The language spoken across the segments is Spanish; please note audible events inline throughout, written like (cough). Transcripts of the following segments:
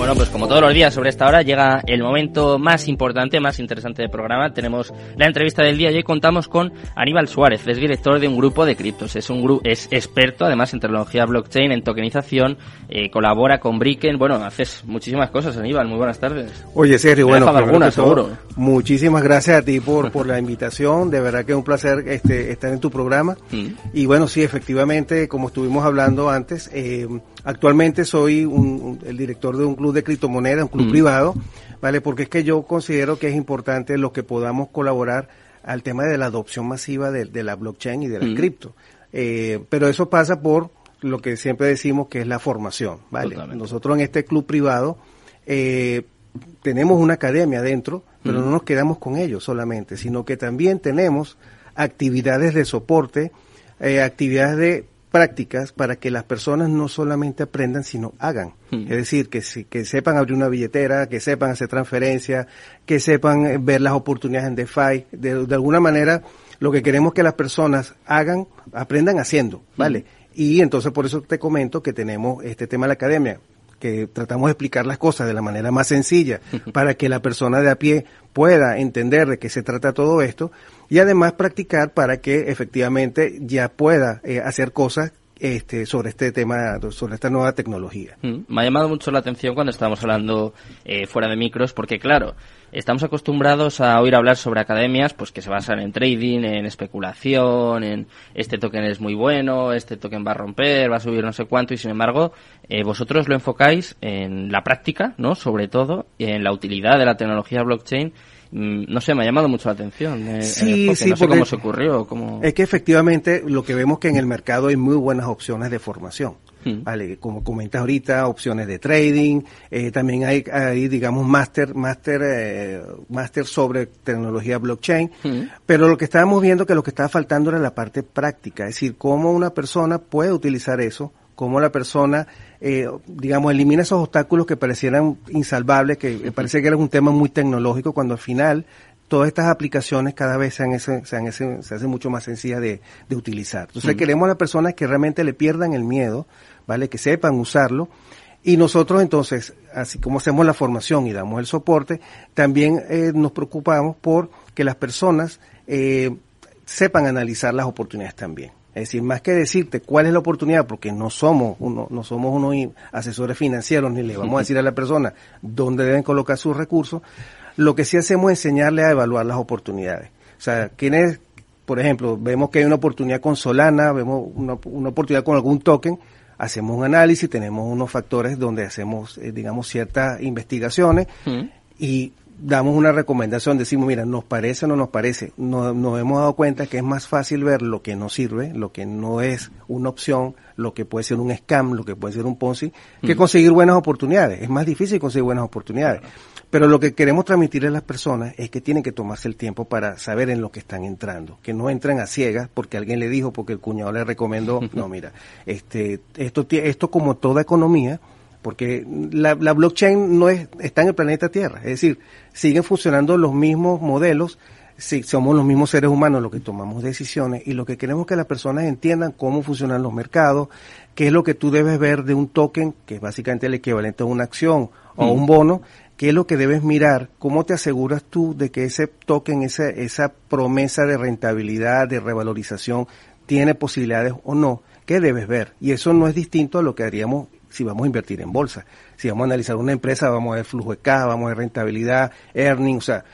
Bueno, pues como todos los días sobre esta hora llega el momento más importante, más interesante del programa. Tenemos la entrevista del día y hoy contamos con Aníbal Suárez, es director de un grupo de criptos. Es un grupo, es experto además en tecnología blockchain, en tokenización, eh, colabora con Bricken. Bueno, haces muchísimas cosas, Aníbal. Muy buenas tardes. Oye, Sergio, bueno, alguna, seguro. Muchísimas gracias a ti por, (laughs) por la invitación. De verdad que es un placer este, estar en tu programa. Mm. Y bueno, sí, efectivamente, como estuvimos hablando antes, eh, Actualmente soy el director de un club de criptomonedas, un club mm. privado, ¿vale? Porque es que yo considero que es importante lo que podamos colaborar al tema de la adopción masiva de, la blockchain y de la mm. cripto. Eh, pero eso pasa por lo que siempre decimos que es la formación, ¿vale? Nosotros en este club privado eh, tenemos una academia dentro, pero mm. no nos quedamos con ello solamente, sino que también tenemos actividades de soporte, eh, actividades de prácticas para que las personas no solamente aprendan, sino hagan. Hmm. Es decir, que, que sepan abrir una billetera, que sepan hacer transferencias, que sepan eh, ver las oportunidades en DeFi. De, de alguna manera, lo que queremos que las personas hagan, aprendan haciendo, ¿vale? Hmm. Y entonces por eso te comento que tenemos este tema de la academia que tratamos de explicar las cosas de la manera más sencilla para que la persona de a pie pueda entender de qué se trata todo esto y además practicar para que efectivamente ya pueda eh, hacer cosas este, sobre este tema, sobre esta nueva tecnología. Mm, me ha llamado mucho la atención cuando estábamos hablando eh, fuera de micros, porque claro, estamos acostumbrados a oír hablar sobre academias pues que se basan en trading, en especulación, en este token es muy bueno, este token va a romper, va a subir no sé cuánto y sin embargo eh, vosotros lo enfocáis en la práctica, ¿no? Sobre todo en la utilidad de la tecnología blockchain no sé, me ha llamado mucho la atención. Eh, sí, sí, no sé cómo se ocurrió. Cómo... Es que efectivamente lo que vemos que en el mercado hay muy buenas opciones de formación. Mm. Vale, como comentas ahorita, opciones de trading, eh, también hay, hay, digamos, máster, máster, eh, máster sobre tecnología blockchain, mm. pero lo que estábamos viendo que lo que estaba faltando era la parte práctica, es decir, cómo una persona puede utilizar eso, cómo la persona, eh, digamos, elimina esos obstáculos que parecieran insalvables, que parece que era un tema muy tecnológico, cuando al final todas estas aplicaciones cada vez se, hacen mucho más sencillas de, de utilizar. Entonces queremos a las personas que realmente le pierdan el miedo, ¿vale? Que sepan usarlo. Y nosotros entonces, así como hacemos la formación y damos el soporte, también eh, nos preocupamos por que las personas eh, sepan analizar las oportunidades también. Es decir, más que decirte cuál es la oportunidad, porque no somos uno, no somos unos asesores financieros, ni le vamos a decir a la persona dónde deben colocar sus recursos, lo que sí hacemos es enseñarle a evaluar las oportunidades. O sea, quienes, por ejemplo, vemos que hay una oportunidad con Solana, vemos una, una oportunidad con algún token, hacemos un análisis, tenemos unos factores donde hacemos, eh, digamos, ciertas investigaciones y damos una recomendación, decimos, mira, nos parece o no nos parece. Nos, nos hemos dado cuenta que es más fácil ver lo que no sirve, lo que no es una opción, lo que puede ser un scam, lo que puede ser un Ponzi, que conseguir buenas oportunidades. Es más difícil conseguir buenas oportunidades. Pero lo que queremos transmitirle a las personas es que tienen que tomarse el tiempo para saber en lo que están entrando, que no entren a ciegas porque alguien le dijo, porque el cuñado le recomendó, (laughs) no, mira, este, esto, esto como toda economía, porque la, la blockchain no es, está en el planeta Tierra, es decir, siguen funcionando los mismos modelos, si somos los mismos seres humanos los que tomamos decisiones y lo que queremos que las personas entiendan cómo funcionan los mercados, qué es lo que tú debes ver de un token, que es básicamente el equivalente a una acción o un bono, qué es lo que debes mirar, cómo te aseguras tú de que ese token, esa, esa promesa de rentabilidad, de revalorización, tiene posibilidades o no, qué debes ver. Y eso no es distinto a lo que haríamos si vamos a invertir en bolsa. Si vamos a analizar una empresa, vamos a ver flujo de caja, vamos a ver rentabilidad, earnings, o sea,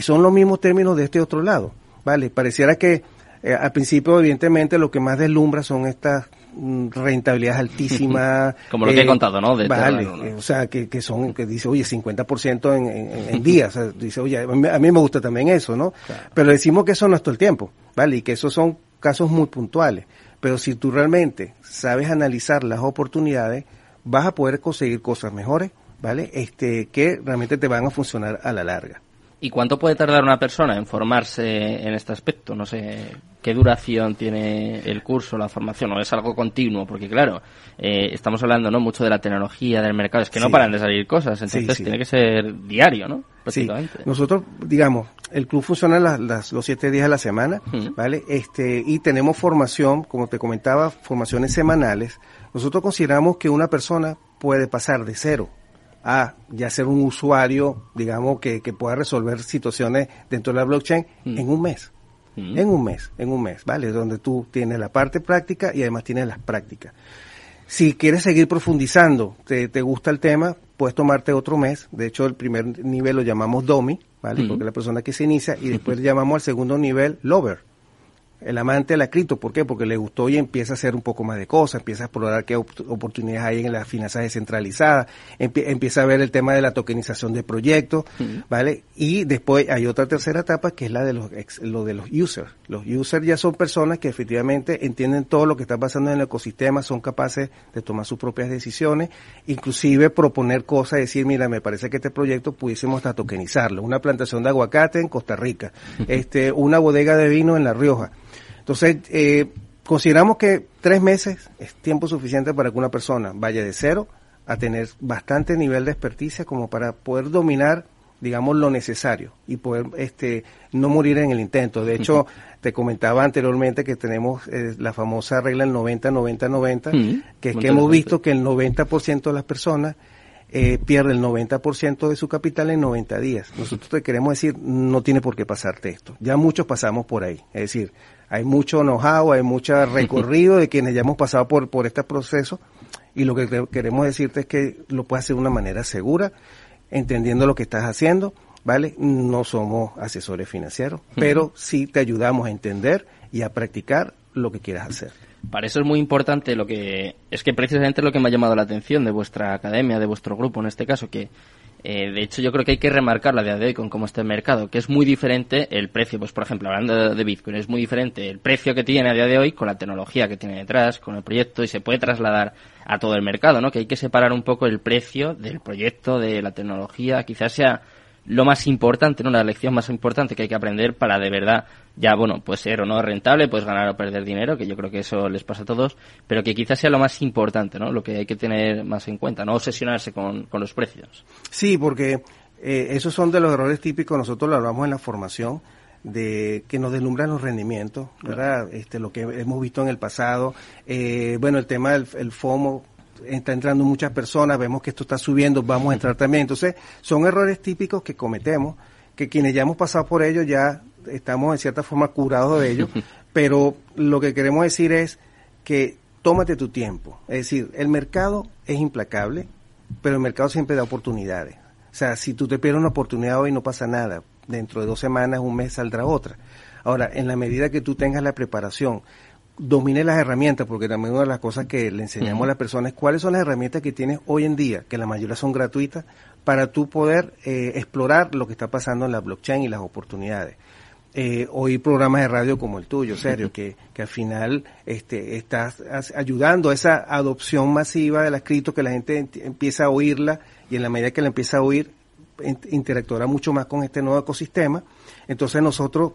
son los mismos términos de este otro lado, ¿vale? Pareciera que eh, al principio, evidentemente, lo que más deslumbra son estas Mm, rentabilidad (laughs) altísima. Como lo que he eh, contado, ¿no? vale, eh, o sea, que, que son, que dice, oye, 50% en, en, en días. O sea, dice, oye, a mí, me gusta también eso, ¿no? Pero decimos que eso no es todo el tiempo, ¿vale? Y que esos son casos muy puntuales. Pero si tú realmente sabes analizar las oportunidades, vas a poder conseguir cosas mejores, ¿vale? Este, que realmente te van a funcionar a la larga. ¿Y cuánto puede tardar una persona en formarse en este aspecto? No sé qué duración tiene el curso, la formación, o es algo continuo, porque claro, eh, estamos hablando no mucho de la tecnología, del mercado, es que no paran de salir cosas, entonces tiene que ser diario, ¿no? Nosotros, digamos, el club funciona las, los siete días a la semana, ¿vale? Este, y tenemos formación, como te comentaba, formaciones semanales. Nosotros consideramos que una persona puede pasar de cero a ya ser un usuario, digamos, que, que pueda resolver situaciones dentro de la blockchain mm. en un mes. Mm. En un mes, en un mes, ¿vale? Donde tú tienes la parte práctica y además tienes las prácticas. Si quieres seguir profundizando, te, te gusta el tema, puedes tomarte otro mes. De hecho, el primer nivel lo llamamos DOMI, ¿vale? Mm. Porque es la persona que se inicia y (laughs) después le llamamos al segundo nivel Lover el amante de la cripto. ¿Por qué? Porque le gustó y empieza a hacer un poco más de cosas, empieza a explorar qué oportunidades hay en las finanzas descentralizadas, empieza a ver el tema de la tokenización de proyectos, ¿vale? Y después hay otra tercera etapa que es la de los lo de los users. Los users ya son personas que efectivamente entienden todo lo que está pasando en el ecosistema, son capaces de tomar sus propias decisiones, inclusive proponer cosas, decir, mira, me parece que este proyecto pudiésemos hasta tokenizarlo, una plantación de aguacate en Costa Rica, (laughs) este, una bodega de vino en La Rioja entonces, eh, consideramos que tres meses es tiempo suficiente para que una persona vaya de cero a tener bastante nivel de experticia como para poder dominar digamos lo necesario y poder este no morir en el intento. De hecho, (laughs) te comentaba anteriormente que tenemos eh, la famosa regla el 90 90 90, que es que hemos visto que el 90% de las personas eh, pierde el 90% de su capital en 90 días. Nosotros te queremos decir, no tiene por qué pasarte esto. Ya muchos pasamos por ahí. Es decir, hay mucho know-how, hay mucho (laughs) recorrido de quienes ya hemos pasado por, por este proceso y lo que queremos decirte es que lo puedes hacer de una manera segura, entendiendo lo que estás haciendo, ¿vale? No somos asesores financieros, pero sí te ayudamos a entender y a practicar lo que quieras hacer. Para eso es muy importante lo que es que precisamente lo que me ha llamado la atención de vuestra academia, de vuestro grupo en este caso, que eh, de hecho, yo creo que hay que remarcar la día de hoy con cómo está el mercado, que es muy diferente el precio. Pues, por ejemplo, hablando de Bitcoin, es muy diferente el precio que tiene a día de hoy con la tecnología que tiene detrás, con el proyecto, y se puede trasladar a todo el mercado, ¿no? Que hay que separar un poco el precio del proyecto, de la tecnología. Quizás sea lo más importante, ¿no? La lección más importante que hay que aprender para de verdad ya, bueno, pues ser o no rentable, pues ganar o perder dinero, que yo creo que eso les pasa a todos, pero que quizás sea lo más importante, ¿no? Lo que hay que tener más en cuenta, no obsesionarse con, con los precios. Sí, porque eh, esos son de los errores típicos, nosotros lo hablamos en la formación, de que nos deslumbran los rendimientos, ¿verdad? Este, lo que hemos visto en el pasado, eh, bueno, el tema del el FOMO, está entrando muchas personas, vemos que esto está subiendo, vamos a entrar también. Entonces, son errores típicos que cometemos, que quienes ya hemos pasado por ellos ya estamos en cierta forma curados de ellos, (laughs) pero lo que queremos decir es que tómate tu tiempo. Es decir, el mercado es implacable, pero el mercado siempre da oportunidades. O sea, si tú te pierdes una oportunidad hoy no pasa nada. Dentro de dos semanas, un mes saldrá otra. Ahora, en la medida que tú tengas la preparación, domine las herramientas, porque también una de las cosas que le enseñamos a las personas es cuáles son las herramientas que tienes hoy en día, que la mayoría son gratuitas, para tú poder eh, explorar lo que está pasando en la blockchain y las oportunidades. Eh, oír programas de radio como el tuyo, serio, que, que al final este, estás ayudando a esa adopción masiva de la escrito, que la gente empieza a oírla y en la medida que la empieza a oír, interactuará mucho más con este nuevo ecosistema. Entonces nosotros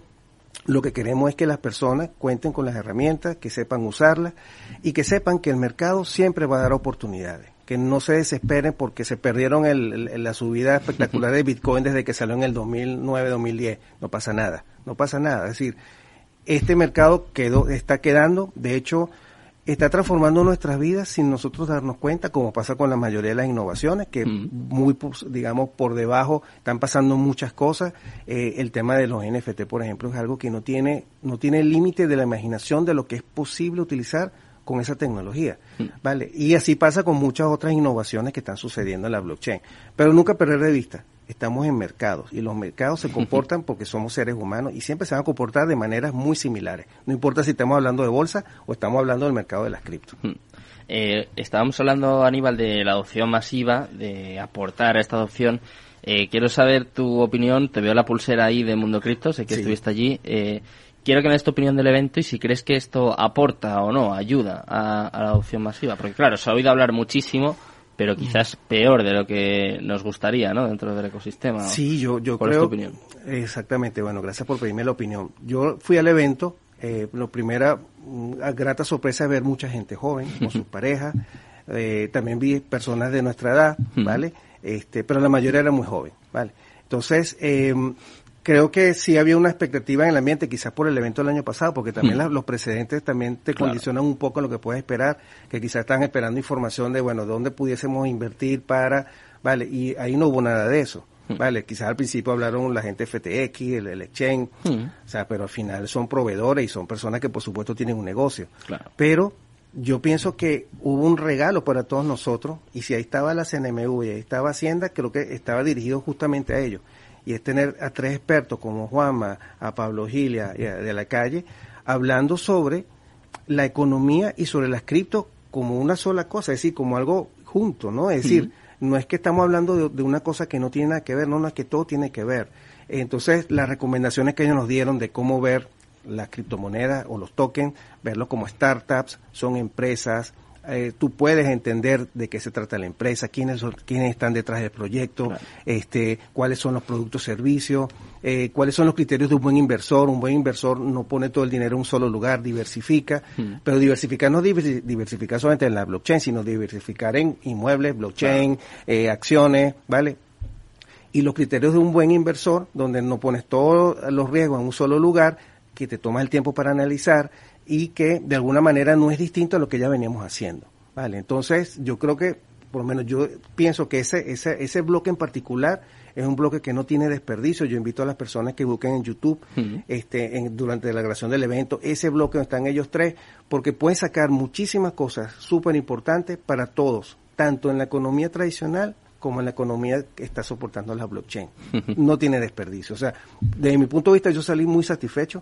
lo que queremos es que las personas cuenten con las herramientas, que sepan usarlas y que sepan que el mercado siempre va a dar oportunidades. Que no se desesperen porque se perdieron el, la subida espectacular de Bitcoin desde que salió en el 2009-2010. No pasa nada, no pasa nada. Es decir, este mercado quedó, está quedando, de hecho, está transformando nuestras vidas sin nosotros darnos cuenta, como pasa con la mayoría de las innovaciones, que mm. muy, digamos, por debajo están pasando muchas cosas. Eh, el tema de los NFT, por ejemplo, es algo que no tiene, no tiene límite de la imaginación de lo que es posible utilizar con esa tecnología, mm. ¿vale? Y así pasa con muchas otras innovaciones que están sucediendo en la blockchain. Pero nunca perder de vista estamos en mercados y los mercados se comportan (laughs) porque somos seres humanos y siempre se van a comportar de maneras muy similares. No importa si estamos hablando de bolsa o estamos hablando del mercado de las cripto. Eh, estábamos hablando, Aníbal, de la adopción masiva, de aportar a esta adopción. Eh, quiero saber tu opinión. Te veo la pulsera ahí de Mundo Cripto, sé que estuviste allí. Eh, quiero que me des tu opinión del evento y si crees que esto aporta o no, ayuda a, a la adopción masiva. Porque claro, se ha oído hablar muchísimo, pero quizás peor de lo que nos gustaría, ¿no? Dentro del ecosistema. Sí, yo, yo creo. tu opinión? Exactamente, bueno, gracias por pedirme la opinión. Yo fui al evento, eh, lo primera, una grata sorpresa es ver mucha gente joven con sus (laughs) parejas. Eh, también vi personas de nuestra edad, ¿vale? Este, pero la mayoría era muy joven, ¿vale? Entonces, eh, creo que sí había una expectativa en el ambiente, quizás por el evento del año pasado, porque también los precedentes también te condicionan un poco lo que puedes esperar, que quizás están esperando información de, bueno, dónde pudiésemos invertir para, vale, y ahí no hubo nada de eso. Vale, quizás al principio hablaron la gente FTX, el, el exchange, o sea, pero al final son proveedores y son personas que por supuesto tienen un negocio. Pero yo pienso que hubo un regalo para todos nosotros y si ahí estaba la CNMV y ahí estaba Hacienda, creo que estaba dirigido justamente a ellos y es tener a tres expertos como Juanma, a Pablo Gilia y a de la calle, hablando sobre la economía y sobre las cripto como una sola cosa, es decir, como algo junto, ¿no? Es decir, no es que estamos hablando de, una cosa que no tiene nada que ver, no, no es que todo tiene que ver. Entonces, las recomendaciones que ellos nos dieron de cómo ver las criptomonedas o los tokens, verlos como startups, son empresas, eh, tú puedes entender de qué se trata la empresa, quiénes son, quiénes están detrás del proyecto, este, cuáles son los productos, servicios, eh, cuáles son los criterios de un buen inversor. Un buen inversor no pone todo el dinero en un solo lugar, diversifica, hmm. pero diversificar no diversificar solamente en la blockchain, sino diversificar en inmuebles, blockchain, eh, acciones, ¿vale? Y los criterios de un buen inversor, donde no pones todos los riesgos en un solo lugar, que te toma el tiempo para analizar, y que de alguna manera no es distinto a lo que ya veníamos haciendo. Vale, entonces yo creo que, por lo menos yo pienso que ese, ese, ese bloque en particular es un bloque que no tiene desperdicio. Yo invito a las personas que busquen en YouTube este, en, durante la grabación del evento ese bloque donde están ellos tres, porque pueden sacar muchísimas cosas súper importantes para todos, tanto en la economía tradicional como en la economía que está soportando la blockchain. No (laughs) tiene desperdicio. O sea, desde mi punto de vista yo salí muy satisfecho.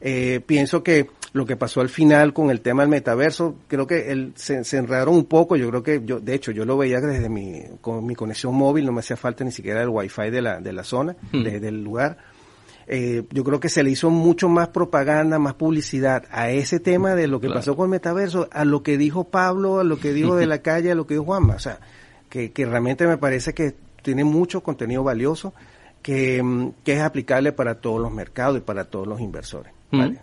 Eh, pienso que lo que pasó al final con el tema del metaverso, creo que él se, enredaron un poco. Yo creo que yo, de hecho, yo lo veía desde mi, con mi conexión móvil, no me hacía falta ni siquiera el wifi de la, de la zona, desde el lugar. Eh, yo creo que se le hizo mucho más propaganda, más publicidad a ese tema de lo que pasó con el metaverso, a lo que dijo Pablo, a lo que dijo de (laughs) la calle, a lo que dijo Juanma. O sea, que, realmente me parece que tiene mucho contenido valioso que, mm, es aplicable para todos los mercados y para todos los inversores. Mm.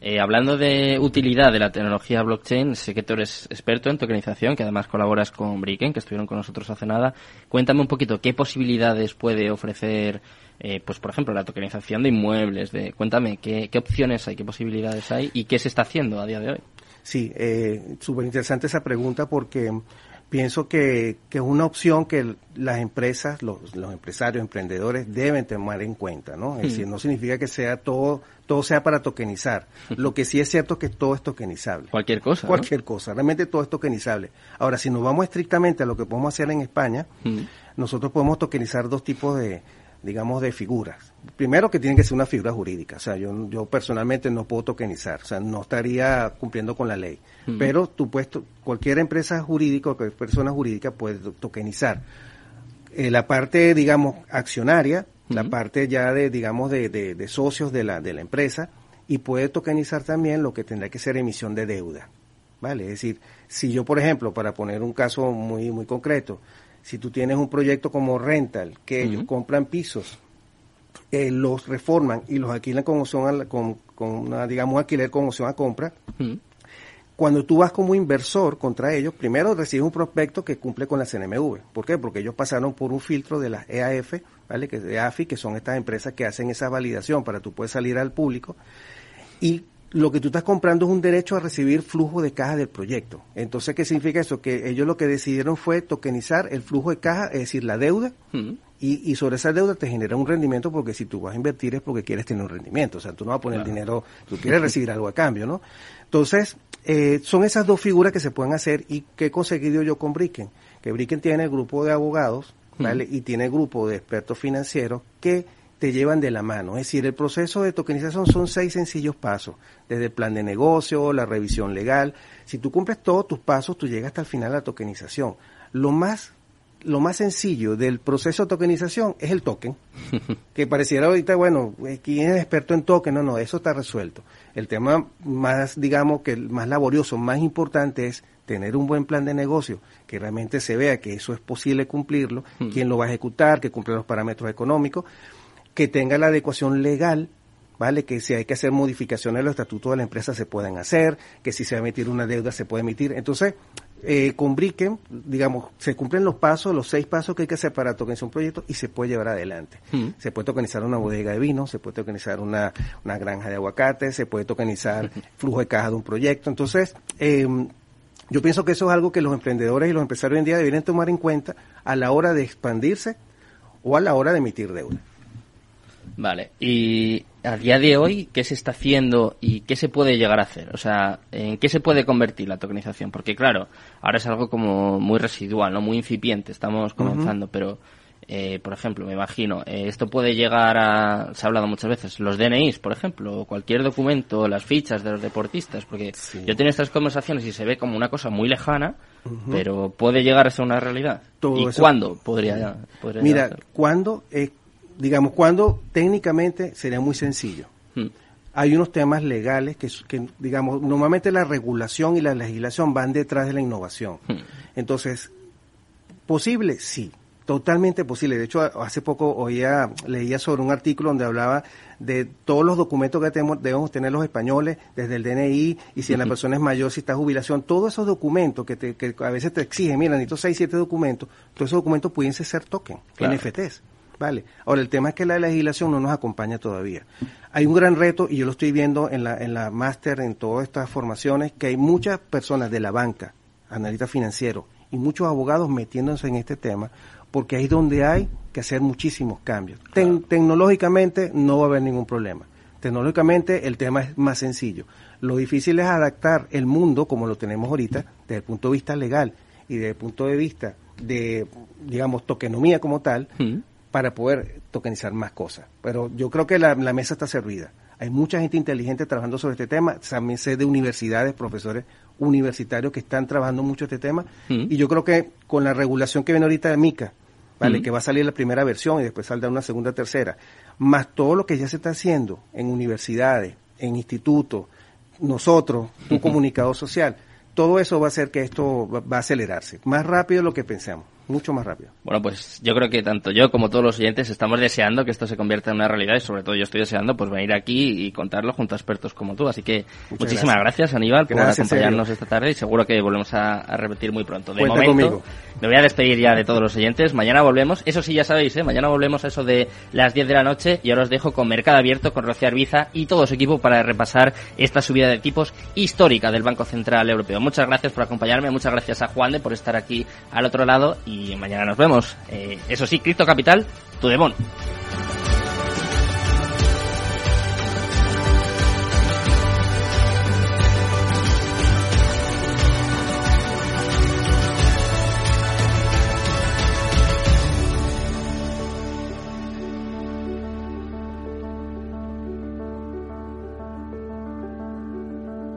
Eh, hablando de utilidad de la tecnología blockchain, sé que tú eres experto en tokenización, que además colaboras con Bricken, que estuvieron con nosotros hace nada. Cuéntame un poquito qué posibilidades puede ofrecer, eh, pues por ejemplo, la tokenización de inmuebles. De, cuéntame qué, qué opciones hay, qué posibilidades hay y qué se está haciendo a día de hoy. Sí, eh, súper interesante esa pregunta porque pienso que, que, es una opción que las empresas, los, los, empresarios, emprendedores deben tomar en cuenta, ¿no? Es decir, no significa que sea todo, todo sea para tokenizar. (laughs) Lo que sí es cierto es que todo es tokenizable. Cualquier cosa. Cualquier cosa, realmente todo es tokenizable. Ahora, si nos vamos estrictamente a lo que podemos hacer en España, nosotros podemos tokenizar dos tipos de, digamos, de figuras. Primero que tiene que ser una figura jurídica, o sea, yo, yo personalmente no puedo tokenizar, o sea, no estaría cumpliendo con la ley. Pero tú puedes, cualquier empresa jurídica o cualquier persona jurídica puede tokenizar. Eh, la parte, digamos, accionaria, la parte ya de, digamos, de, de, socios de la, de la empresa, y puede tokenizar también lo que tendrá que ser emisión de deuda. ¿Vale? Es decir, si yo, por ejemplo, para poner un caso muy, muy concreto, si tú tienes un proyecto como rental, que ellos compran pisos, eh, los reforman y los alquilan con opción a, con, con una, digamos, alquiler con opción a compra, cuando tú vas como inversor contra ellos, primero recibes un prospecto que cumple con la CNMV. ¿Por qué? Porque ellos pasaron por un filtro de las EAF, ¿vale? Que de AFI, que son estas empresas que hacen esa validación para tú puedes salir al público. Y lo que tú estás comprando es un derecho a recibir flujo de caja del proyecto. Entonces, ¿qué significa eso? Que ellos lo que decidieron fue tokenizar el flujo de caja, es decir, la deuda, y, y, sobre esa deuda te genera un rendimiento porque si tú vas a invertir es porque quieres tener un rendimiento. O sea, tú no vas a poner dinero, tú quieres recibir algo a cambio, ¿no? Entonces, eh, son esas dos figuras que se pueden hacer y que he conseguido yo con Bricken. Que Bricken tiene el grupo de abogados, ¿vale? Y tiene el grupo de expertos financieros que te llevan de la mano. Es decir, el proceso de tokenización son seis sencillos pasos, desde el plan de negocio, la revisión legal. Si tú cumples todos tus pasos, tú llegas hasta el final a la tokenización. Lo más lo más sencillo del proceso de tokenización es el token, (laughs) que pareciera ahorita, bueno, ¿quién es experto en token? No, no, eso está resuelto. El tema más, digamos, que el más laborioso, más importante es tener un buen plan de negocio, que realmente se vea que eso es posible cumplirlo, hmm. quién lo va a ejecutar, que cumpla los parámetros económicos, que tenga la adecuación legal, ¿vale? Que si hay que hacer modificaciones a los estatutos de la empresa se pueden hacer, que si se va a emitir una deuda se puede emitir. Entonces, eh, con Bricken, digamos, se cumplen los pasos, los seis pasos que hay que hacer para tokenizar un proyecto y se puede llevar adelante. Hmm. Se puede tokenizar una bodega de vino, se puede tokenizar una, una granja de aguacate, se puede tokenizar (laughs) flujo de caja de un proyecto. Entonces, eh, yo pienso que eso es algo que los emprendedores y los empresarios hoy en día deberían tomar en cuenta a la hora de expandirse o a la hora de emitir deuda. Vale, y a día de hoy, ¿qué se está haciendo y qué se puede llegar a hacer? O sea, ¿en qué se puede convertir la tokenización? Porque claro, ahora es algo como muy residual, no muy incipiente, estamos comenzando, pero eh, por ejemplo, me imagino, eh, esto puede llegar a, se ha hablado muchas veces, los DNIs, por ejemplo, o cualquier documento, las fichas de los deportistas, porque yo tengo estas conversaciones y se ve como una cosa muy lejana, pero puede llegar a ser una realidad. ¿Y cuándo podría, podría Mira, ¿cuándo? Eh, digamos, cuándo técnicamente sería muy sencillo. Hmm. Hay unos temas legales que, que, digamos, normalmente la regulación y la legislación van detrás de la innovación. Hmm. Entonces, ¿posible? Sí Totalmente posible. De hecho, hace poco oía, leía sobre un artículo donde hablaba de todos los documentos que tenemos, debemos tener los españoles, desde el DNI, y si la persona es mayor, si está jubilación, todos esos documentos que, que a veces te exigen, mira, necesito seis, siete documentos, todos esos documentos pudiesen ser token, NFTs. Vale. Ahora, el tema es que la legislación no nos acompaña todavía. Hay un gran reto, y yo lo estoy viendo en la, en la máster, en todas estas formaciones, que hay muchas personas de la banca, analistas financieros, y muchos abogados metiéndose en este tema, porque ahí es donde hay que hacer muchísimos cambios. tecnológicamente no va a haber ningún problema. Tecnológicamente el tema es más sencillo. Lo difícil es adaptar el mundo como lo tenemos ahorita desde el punto de vista legal y desde el punto de vista de, digamos, tokenomía como tal, para poder tokenizar más cosas. Pero yo creo que la, la, mesa está servida. Hay mucha gente inteligente trabajando sobre este tema. También sé de universidades, profesores universitarios que están trabajando mucho este tema. Y yo creo que con la regulación que viene ahorita de MICA, ¿vale? Que va a salir la primera versión y después saldrá una segunda, tercera. Más todo lo que ya se está haciendo en universidades, en institutos, nosotros, un comunicador social, todo eso va a hacer que esto va a acelerarse más rápido de lo que pensamos mucho más rápido. Bueno, pues yo creo que tanto yo como todos los oyentes estamos deseando que esto se convierta en una realidad y sobre todo yo estoy deseando pues venir aquí y contarlo junto a expertos como tú. Así que muchísimas gracias, Aníbal por acompañarnos esta tarde y seguro que volvemos a, repetir muy pronto. De momento me voy a despedir ya de todos los oyentes. Mañana volvemos, eso sí ya sabéis, ¿eh? mañana volvemos a eso de las 10 de la noche y ahora os dejo con Mercado Abierto, con Rocío Arbiza y todo su equipo para repasar esta subida de tipos histórica del Banco Central Europeo. Muchas gracias por acompañarme, muchas gracias a Juan de por estar aquí al otro lado y mañana nos vemos. Eh, eso sí, Cripto Capital, tu demon.